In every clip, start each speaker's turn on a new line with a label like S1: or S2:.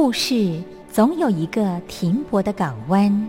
S1: 故事总有一个停泊的港湾。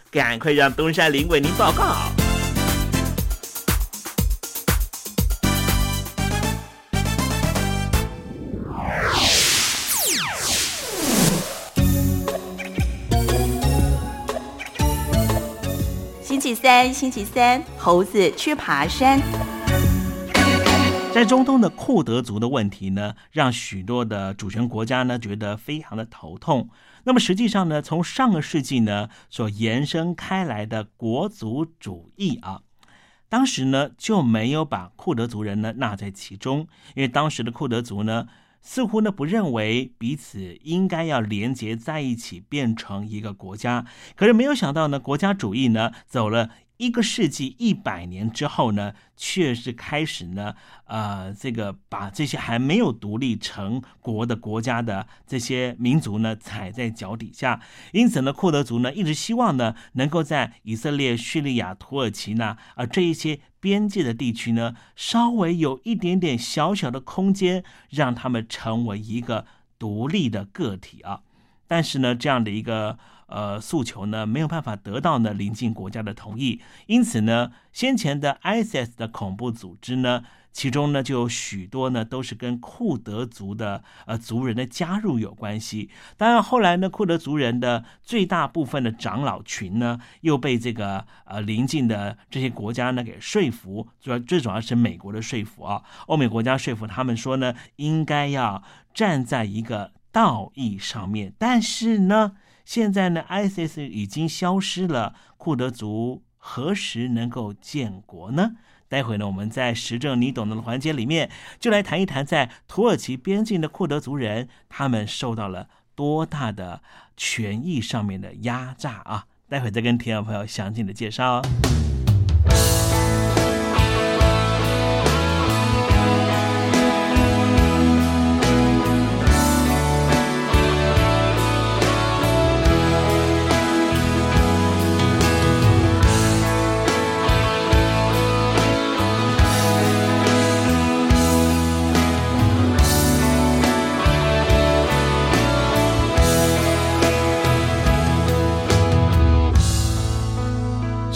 S2: 赶快让东山林为您报告。
S3: 星期三，星期三，猴子去爬山。
S2: 在中东的库德族的问题呢，让许多的主权国家呢觉得非常的头痛。那么实际上呢，从上个世纪呢所延伸开来的国族主义啊，当时呢就没有把库德族人呢纳在其中，因为当时的库德族呢似乎呢不认为彼此应该要连结在一起变成一个国家。可是没有想到呢，国家主义呢走了。一个世纪一百年之后呢，却是开始呢，呃，这个把这些还没有独立成国的国家的这些民族呢踩在脚底下。因此呢，库德族呢一直希望呢，能够在以色列、叙利亚、土耳其呢，啊这一些边界的地区呢，稍微有一点点小小的空间，让他们成为一个独立的个体啊。但是呢，这样的一个。呃，诉求呢没有办法得到呢邻近国家的同意，因此呢，先前的 ISIS 的恐怖组织呢，其中呢就有许多呢都是跟库德族的呃族人的加入有关系。当然后来呢，库德族人的最大部分的长老群呢，又被这个呃邻近的这些国家呢给说服，主要最主要是美国的说服啊，欧美国家说服他们说呢，应该要站在一个道义上面，但是呢。现在呢，ISIS 已经消失了，库德族何时能够建国呢？待会呢，我们在时政你懂得的环节里面，就来谈一谈在土耳其边境的库德族人，他们受到了多大的权益上面的压榨啊！待会再跟听众朋友详尽的介绍哦。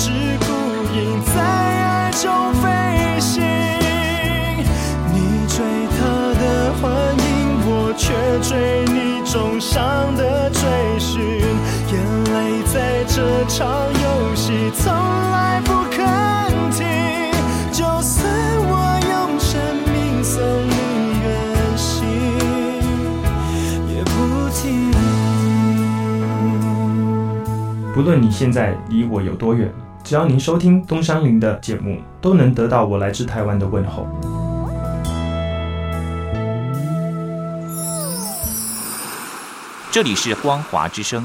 S4: 三只孤影在爱中飞行，你追他的幻影，我却追你重伤的追寻。眼泪在这场游戏从来不肯停，就算我用生命送你远行，也不停。
S5: 不论你现在离我有多远，只要您收听东山林的节目，都能得到我来自台湾的问候。
S6: 这里是光华之声。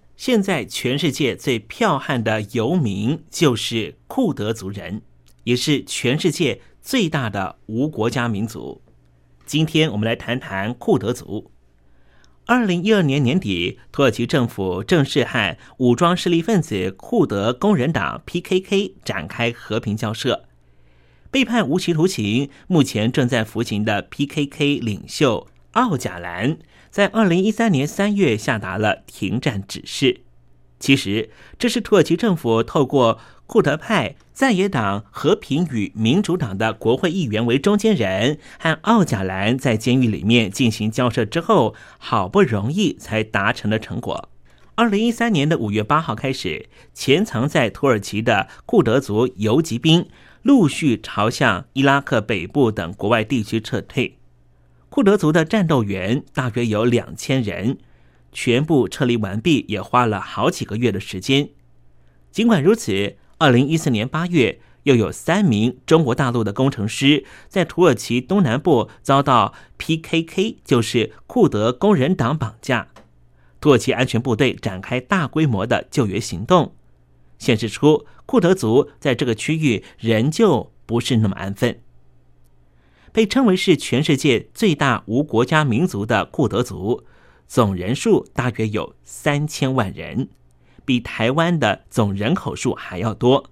S2: 现在全世界最剽悍的游民就是库德族人，也是全世界最大的无国家民族。今天我们来谈谈库德族。二零一二年年底，土耳其政府正式和武装势力分子库德工人党 （PKK） 展开和平交涉。被判无期徒刑、目前正在服刑的 PKK 领袖奥贾兰。在二零一三年三月下达了停战指示。其实，这是土耳其政府透过库德派在野党和平与民主党的国会议员为中间人，和奥贾兰在监狱里面进行交涉之后，好不容易才达成的成果。二零一三年的五月八号开始，潜藏在土耳其的库德族游击兵陆续朝向伊拉克北部等国外地区撤退。库德族的战斗员大约有两千人，全部撤离完毕也花了好几个月的时间。尽管如此，二零一四年八月，又有三名中国大陆的工程师在土耳其东南部遭到 PKK，就是库德工人党绑架。土耳其安全部队展开大规模的救援行动，显示出库德族在这个区域仍旧不是那么安分。被称为是全世界最大无国家民族的库德族，总人数大约有三千万人，比台湾的总人口数还要多。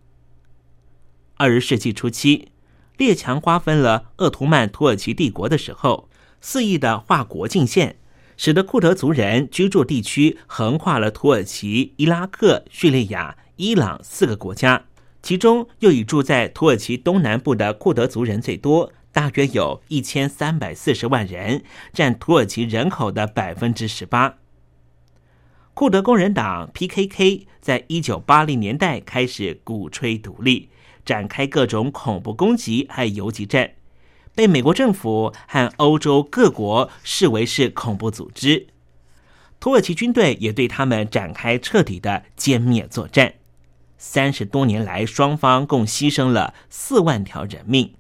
S2: 二十世纪初期，列强瓜分了鄂图曼土耳其帝国的时候，肆意的划国境线，使得库德族人居住地区横跨了土耳其、伊拉克、叙利亚、伊朗四个国家，其中又以住在土耳其东南部的库德族人最多。大约有一千三百四十万人，占土耳其人口的百分之十八。库德工人党 （PKK） 在一九八零年代开始鼓吹独立，展开各种恐怖攻击和游击战，被美国政府和欧洲各国视为是恐怖组织。土耳其军队也对他们展开彻底的歼灭作战。三十多年来，双方共牺牲了四万条人命。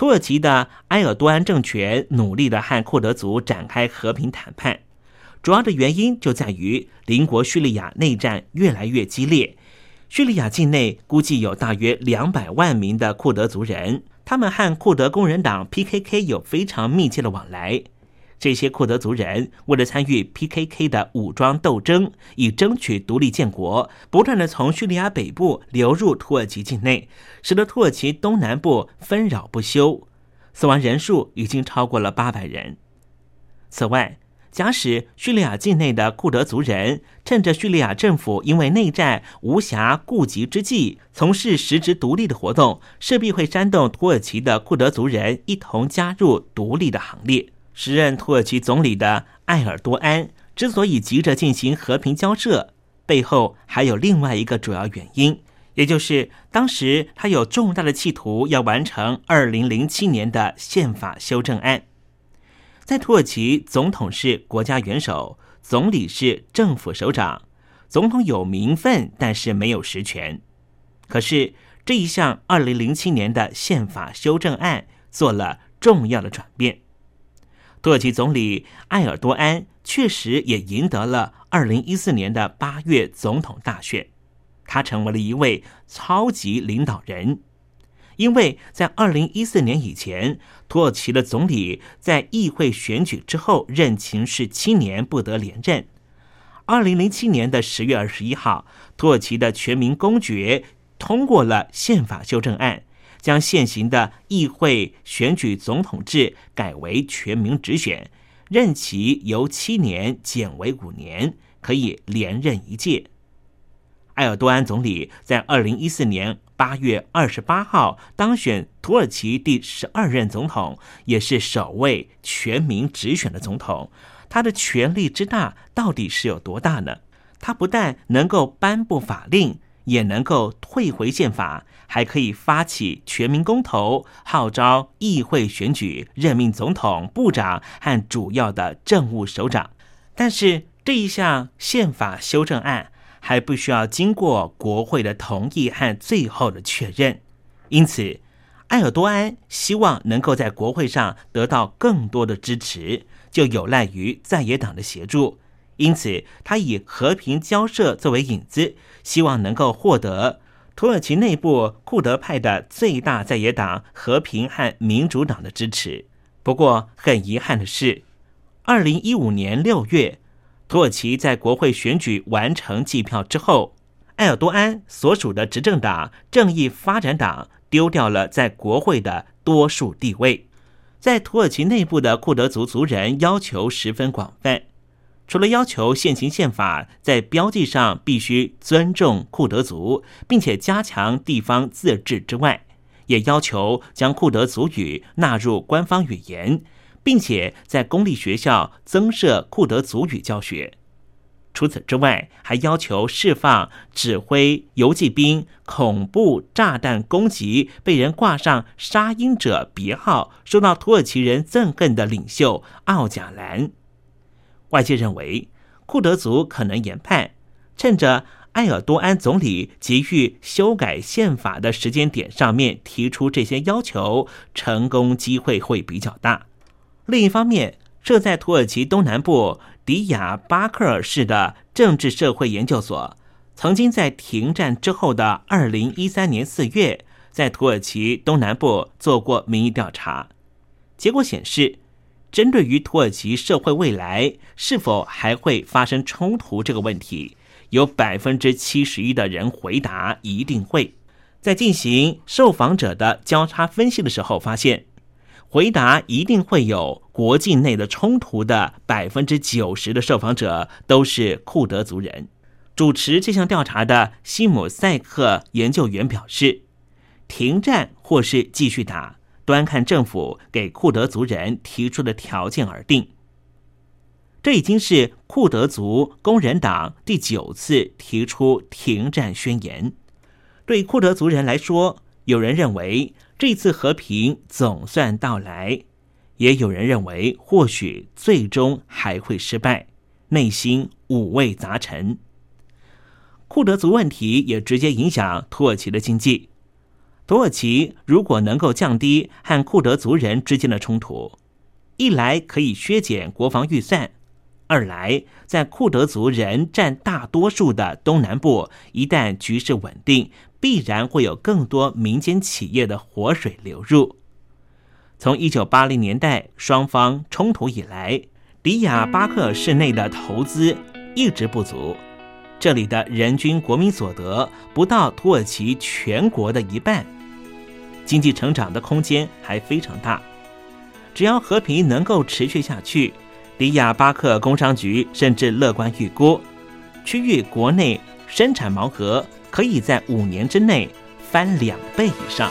S2: 土耳其的埃尔多安政权努力的和库德族展开和平谈判，主要的原因就在于邻国叙利亚内战越来越激烈。叙利亚境内估计有大约两百万名的库德族人，他们和库德工人党 PKK 有非常密切的往来。这些库德族人为了参与 PKK 的武装斗争，以争取独立建国，不断的从叙利亚北部流入土耳其境内，使得土耳其东南部纷扰不休，死亡人数已经超过了八百人。此外，假使叙利亚境内的库德族人趁着叙利亚政府因为内战无暇顾及之际，从事实质独立的活动，势必会煽动土耳其的库德族人一同加入独立的行列。时任土耳其总理的埃尔多安之所以急着进行和平交涉，背后还有另外一个主要原因，也就是当时他有重大的企图要完成二零零七年的宪法修正案。在土耳其，总统是国家元首，总理是政府首长。总统有名分，但是没有实权。可是这一项二零零七年的宪法修正案做了重要的转变。土耳其总理埃尔多安确实也赢得了二零一四年的八月总统大选，他成为了一位超级领导人。因为在二零一四年以前，土耳其的总理在议会选举之后任期是七年，不得连任。二零零七年的十月二十一号，土耳其的全民公决通过了宪法修正案，将现行的议会选举总统制改为全民直选，任期由七年减为五年，可以连任一届。埃尔多安总理在二零一四年。八月二十八号当选土耳其第十二任总统，也是首位全民直选的总统。他的权力之大到底是有多大呢？他不但能够颁布法令，也能够退回宪法，还可以发起全民公投，号召议会选举，任命总统、部长和主要的政务首长。但是这一项宪法修正案。还不需要经过国会的同意和最后的确认，因此，埃尔多安希望能够在国会上得到更多的支持，就有赖于在野党的协助。因此，他以和平交涉作为引子，希望能够获得土耳其内部库德派的最大在野党和平和民主党的支持。不过，很遗憾的是，二零一五年六月。土耳其在国会选举完成计票之后，埃尔多安所属的执政党正义发展党丢掉了在国会的多数地位。在土耳其内部的库德族族人要求十分广泛，除了要求现行宪法在标记上必须尊重库德族，并且加强地方自治之外，也要求将库德族语纳入官方语言。并且在公立学校增设库德族语教学。除此之外，还要求释放指挥游击兵恐怖炸弹攻击被人挂上“杀鹰者”别号、受到土耳其人憎恨的领袖奥贾兰。外界认为，库德族可能研判，趁着埃尔多安总理急于修改宪法的时间点上面提出这些要求，成功机会会比较大。另一方面，设在土耳其东南部迪亚巴克尔市的政治社会研究所，曾经在停战之后的二零一三年四月，在土耳其东南部做过民意调查。结果显示，针对于土耳其社会未来是否还会发生冲突这个问题，有百分之七十一的人回答一定会。在进行受访者的交叉分析的时候，发现。回答一定会有国境内的冲突的百分之九十的受访者都是库德族人。主持这项调查的西姆塞克研究员表示，停战或是继续打，端看政府给库德族人提出的条件而定。这已经是库德族工人党第九次提出停战宣言。对库德族人来说，有人认为。这次和平总算到来，也有人认为或许最终还会失败，内心五味杂陈。库德族问题也直接影响土耳其的经济。土耳其如果能够降低和库德族人之间的冲突，一来可以削减国防预算，二来在库德族人占大多数的东南部，一旦局势稳定。必然会有更多民间企业的活水流入。
S4: 从一九八零年代双方冲突以来，迪亚巴克市内的投资一直不足，这里的人均国民所得不到土耳其全国的一半，经济成长的空间还非常大。只要和平能够持续下去，迪亚巴克工商局甚至乐观预估，区域国内生产毛额可以在五年之内翻两倍以上。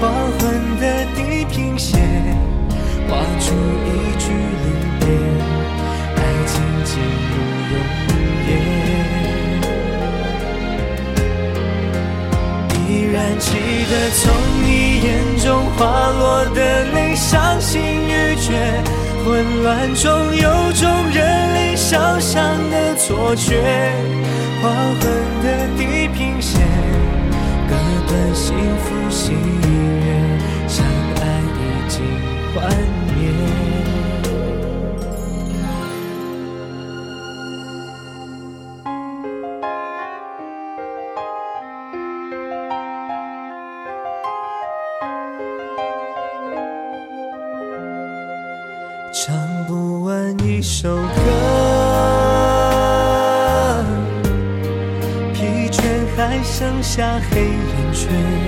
S4: 黄昏的地平线，画出一句离别，爱情进入永夜。依然记得从你眼中滑落的泪，伤心欲绝，混乱中有种热泪烧伤的错觉，黄昏的地平线，割断幸福喜悦，幻灭。唱不完一首歌，疲倦还剩下黑眼圈。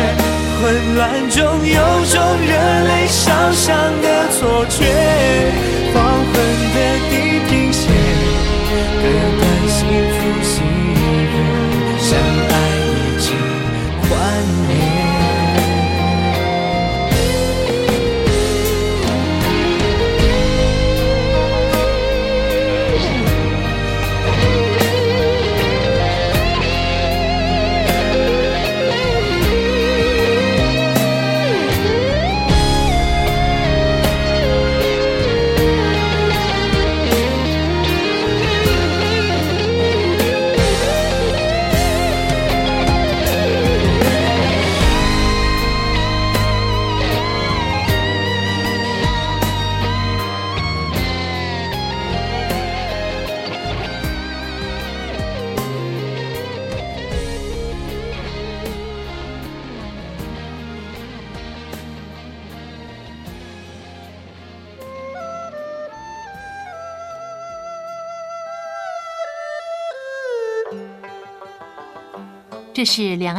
S4: 混乱中有种热泪烧伤的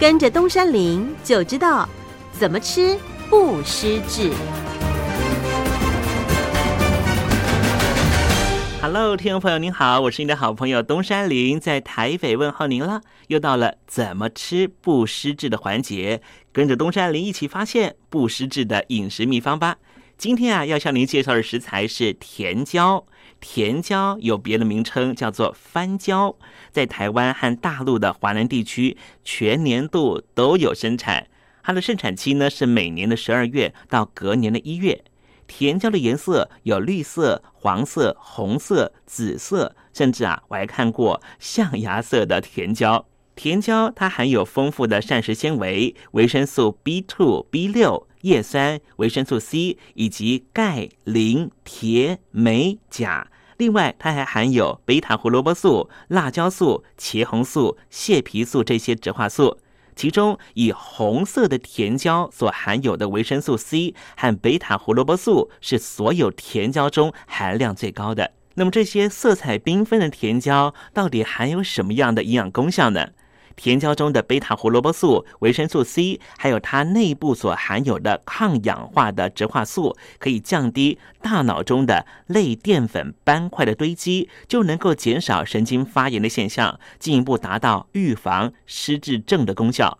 S7: 跟着东山林就知道怎么吃不失智。
S2: Hello，听众朋友您好，我是你的好朋友东山林，在台北问候您了。又到了怎么吃不失智的环节，跟着东山林一起发现不失智的饮食秘方吧。今天啊，要向您介绍的食材是甜椒。甜椒有别的名称叫做番椒，在台湾和大陆的华南地区全年度都有生产。它的盛产期呢是每年的十二月到隔年的一月。甜椒的颜色有绿色、黄色、红色、紫色，甚至啊，我还看过象牙色的甜椒。甜椒它含有丰富的膳食纤维、维生素 B2、B6、叶酸、维生素 C 以及钙、磷、铁、镁、钾。另外，它还含有贝塔胡萝卜素、辣椒素、茄红素、蟹皮素这些植化素。其中，以红色的甜椒所含有的维生素 C 和贝塔胡萝卜素是所有甜椒中含量最高的。那么，这些色彩缤纷的甜椒到底含有什么样的营养功效呢？甜椒中的贝塔胡萝卜素、维生素 C，还有它内部所含有的抗氧化的植化素，可以降低大脑中的类淀粉斑块的堆积，就能够减少神经发炎的现象，进一步达到预防失智症的功效。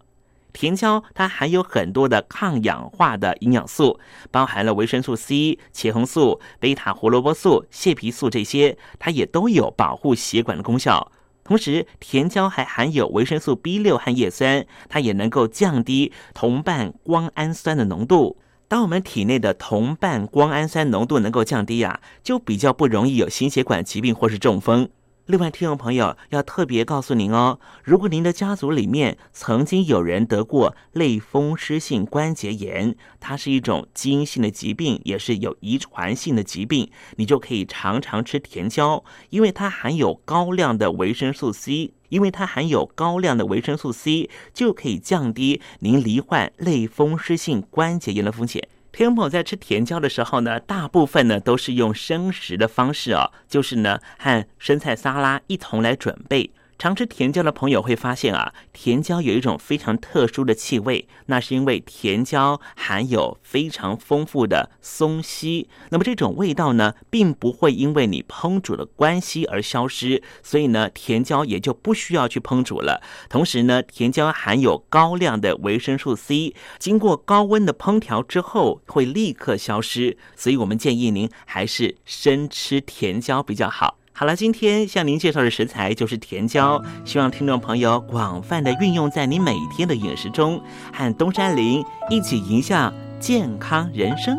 S2: 甜椒它含有很多的抗氧化的营养素，包含了维生素 C、茄红素、贝塔胡萝卜素、蟹皮素这些，它也都有保护血管的功效。同时，甜椒还含有维生素 B 六和叶酸，它也能够降低同伴胱氨酸的浓度。当我们体内的同伴胱氨酸浓度能够降低啊，就比较不容易有心血管疾病或是中风。另外，听众朋友要特别告诉您哦，如果您的家族里面曾经有人得过类风湿性关节炎，它是一种基因性的疾病，也是有遗传性的疾病，你就可以常常吃甜椒，因为它含有高量的维生素 C，因为它含有高量的维生素 C，就可以降低您罹患类风湿性关节炎的风险。听众朋友在吃甜椒的时候呢，大部分呢都是用生食的方式哦，就是呢和生菜沙拉一同来准备。常吃甜椒的朋友会发现啊，甜椒有一种非常特殊的气味，那是因为甜椒含有非常丰富的松烯。那么这种味道呢，并不会因为你烹煮的关系而消失，所以呢，甜椒也就不需要去烹煮了。同时呢，甜椒含有高量的维生素 C，经过高温的烹调之后会立刻消失，所以我们建议您还是生吃甜椒比较好。好了，今天向您介绍的食材就是甜椒，希望听众朋友广泛的运用在你每天的饮食中，和东山林一起迎向健康人生。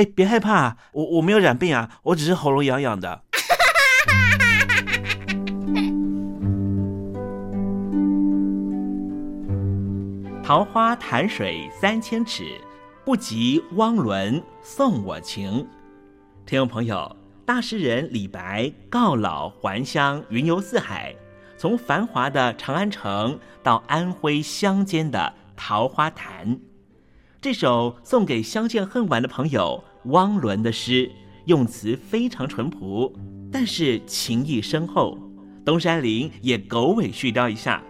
S2: 哎，别害怕，我我没有染病啊，我只是喉咙痒痒的。桃花潭水三千尺，不及汪伦送我情。听众朋友，大诗人李白告老还乡，云游四海，从繁华的长安城到安徽乡间的桃花潭。这首送给相见恨晚的朋友汪伦的诗，用词非常淳朴，但是情意深厚。东山林也狗尾续貂一下。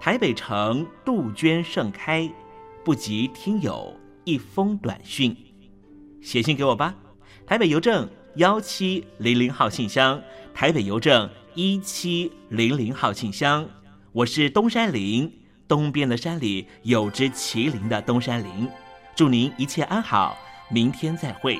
S2: 台北城杜鹃盛开，不及听友一封短讯，写信给我吧。台北邮政幺七零零号信箱，台北邮政一七零零号信箱。我是东山林，东边的山里有只麒麟的东山林。祝您一切安好，明天再会。